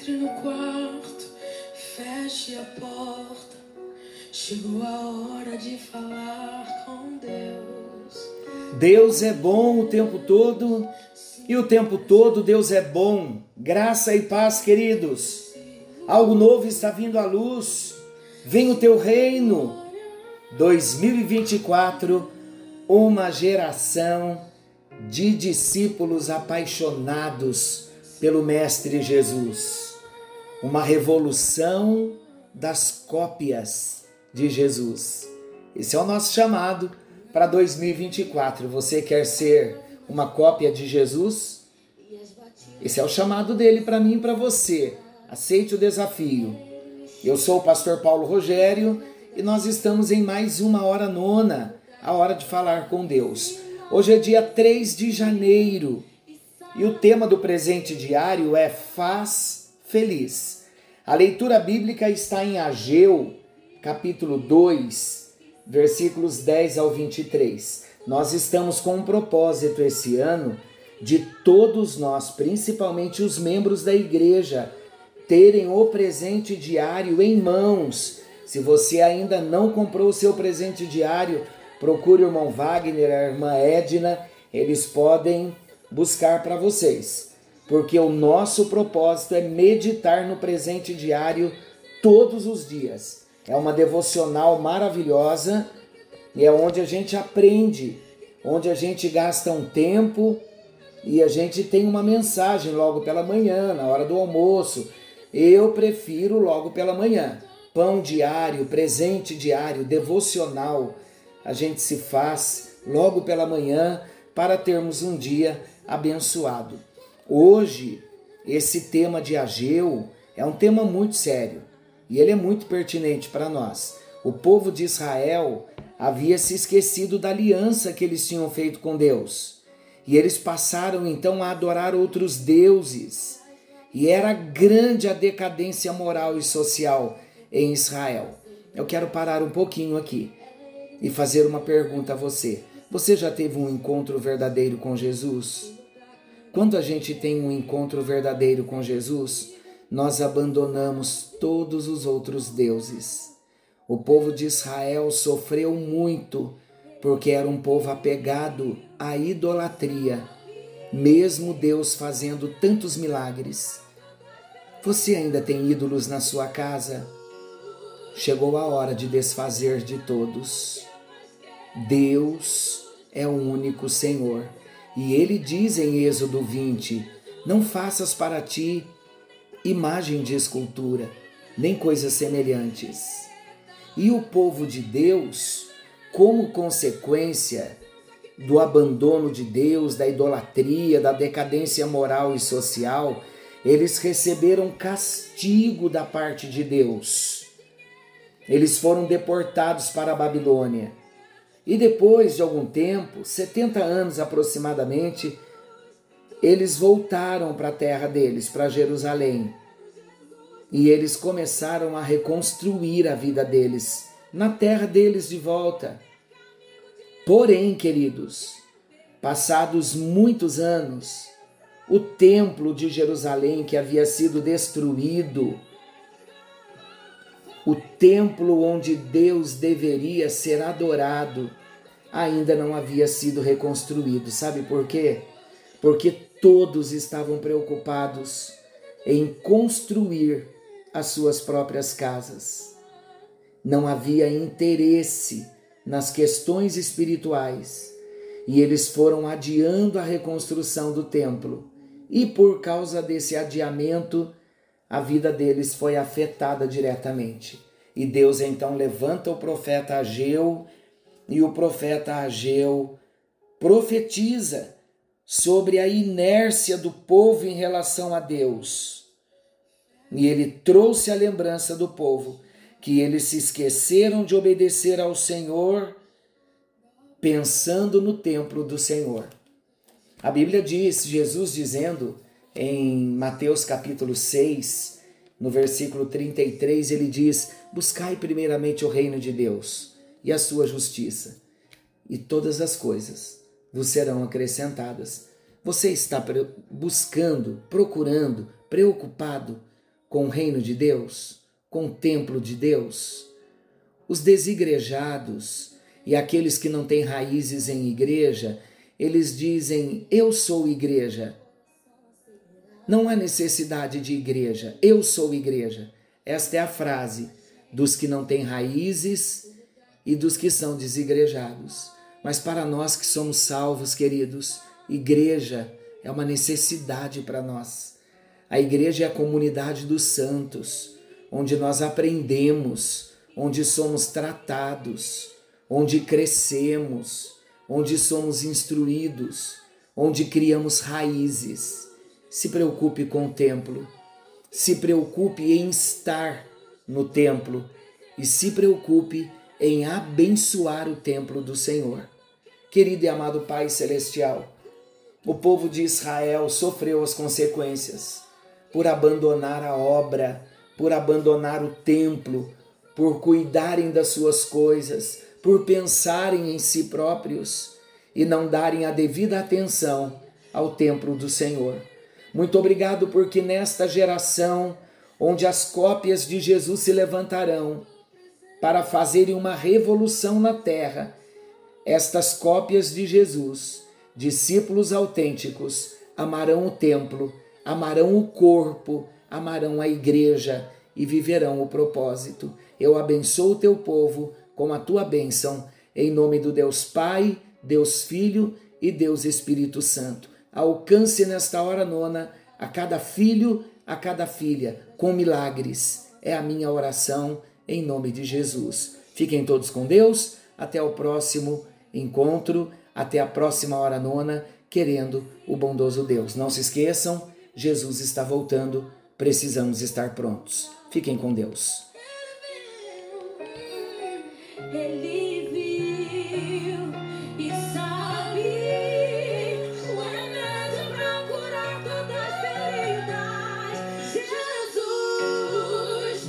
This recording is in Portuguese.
Entre no quarto, feche a porta. Chegou a hora de falar com Deus. Deus é bom o tempo todo e o tempo todo Deus é bom. Graça e paz, queridos. Algo novo está vindo à luz. Vem o teu reino. 2024, uma geração de discípulos apaixonados pelo Mestre Jesus. Uma revolução das cópias de Jesus. Esse é o nosso chamado para 2024. Você quer ser uma cópia de Jesus? Esse é o chamado dele para mim e para você. Aceite o desafio. Eu sou o pastor Paulo Rogério e nós estamos em mais uma hora nona, a hora de falar com Deus. Hoje é dia 3 de janeiro e o tema do presente diário é Faz Feliz. A leitura bíblica está em Ageu, capítulo 2, versículos 10 ao 23. Nós estamos com um propósito esse ano de todos nós, principalmente os membros da igreja, terem o presente diário em mãos. Se você ainda não comprou o seu presente diário, procure o irmão Wagner, a irmã Edna, eles podem buscar para vocês. Porque o nosso propósito é meditar no presente diário todos os dias. É uma devocional maravilhosa e é onde a gente aprende, onde a gente gasta um tempo e a gente tem uma mensagem logo pela manhã, na hora do almoço. Eu prefiro logo pela manhã. Pão diário, presente diário, devocional a gente se faz logo pela manhã para termos um dia abençoado. Hoje, esse tema de Ageu é um tema muito sério e ele é muito pertinente para nós. O povo de Israel havia se esquecido da aliança que eles tinham feito com Deus e eles passaram então a adorar outros deuses. E era grande a decadência moral e social em Israel. Eu quero parar um pouquinho aqui e fazer uma pergunta a você. Você já teve um encontro verdadeiro com Jesus? Quando a gente tem um encontro verdadeiro com Jesus, nós abandonamos todos os outros deuses. O povo de Israel sofreu muito porque era um povo apegado à idolatria, mesmo Deus fazendo tantos milagres. Você ainda tem ídolos na sua casa? Chegou a hora de desfazer de todos. Deus é o único Senhor. E ele diz em Êxodo 20: Não faças para ti imagem de escultura, nem coisas semelhantes. E o povo de Deus, como consequência do abandono de Deus, da idolatria, da decadência moral e social, eles receberam castigo da parte de Deus. Eles foram deportados para a Babilônia. E depois de algum tempo, 70 anos aproximadamente, eles voltaram para a terra deles, para Jerusalém. E eles começaram a reconstruir a vida deles, na terra deles de volta. Porém, queridos, passados muitos anos, o templo de Jerusalém que havia sido destruído, o templo onde Deus deveria ser adorado ainda não havia sido reconstruído. Sabe por quê? Porque todos estavam preocupados em construir as suas próprias casas. Não havia interesse nas questões espirituais e eles foram adiando a reconstrução do templo. E por causa desse adiamento, a vida deles foi afetada diretamente. E Deus então levanta o profeta Ageu, e o profeta Ageu profetiza sobre a inércia do povo em relação a Deus. E ele trouxe a lembrança do povo que eles se esqueceram de obedecer ao Senhor, pensando no templo do Senhor. A Bíblia diz, Jesus dizendo em Mateus capítulo 6, no versículo 33, ele diz: Buscai primeiramente o reino de Deus e a sua justiça, e todas as coisas vos serão acrescentadas. Você está buscando, procurando, preocupado com o reino de Deus, com o templo de Deus? Os desigrejados e aqueles que não têm raízes em igreja, eles dizem: Eu sou igreja. Não há necessidade de igreja, eu sou igreja. Esta é a frase dos que não têm raízes e dos que são desigrejados. Mas para nós que somos salvos, queridos, igreja é uma necessidade para nós. A igreja é a comunidade dos santos, onde nós aprendemos, onde somos tratados, onde crescemos, onde somos instruídos, onde criamos raízes. Se preocupe com o templo, se preocupe em estar no templo e se preocupe em abençoar o templo do Senhor. Querido e amado Pai Celestial, o povo de Israel sofreu as consequências por abandonar a obra, por abandonar o templo, por cuidarem das suas coisas, por pensarem em si próprios e não darem a devida atenção ao templo do Senhor. Muito obrigado, porque nesta geração, onde as cópias de Jesus se levantarão para fazerem uma revolução na terra, estas cópias de Jesus discípulos autênticos amarão o templo, amarão o corpo, amarão a igreja e viverão o propósito. Eu abençoo o teu povo com a tua bênção, em nome do Deus Pai, Deus Filho e Deus Espírito Santo. Alcance nesta hora nona a cada filho, a cada filha, com milagres. É a minha oração em nome de Jesus. Fiquem todos com Deus. Até o próximo encontro até a próxima hora nona, querendo o bondoso Deus. Não se esqueçam, Jesus está voltando, precisamos estar prontos. Fiquem com Deus. Ele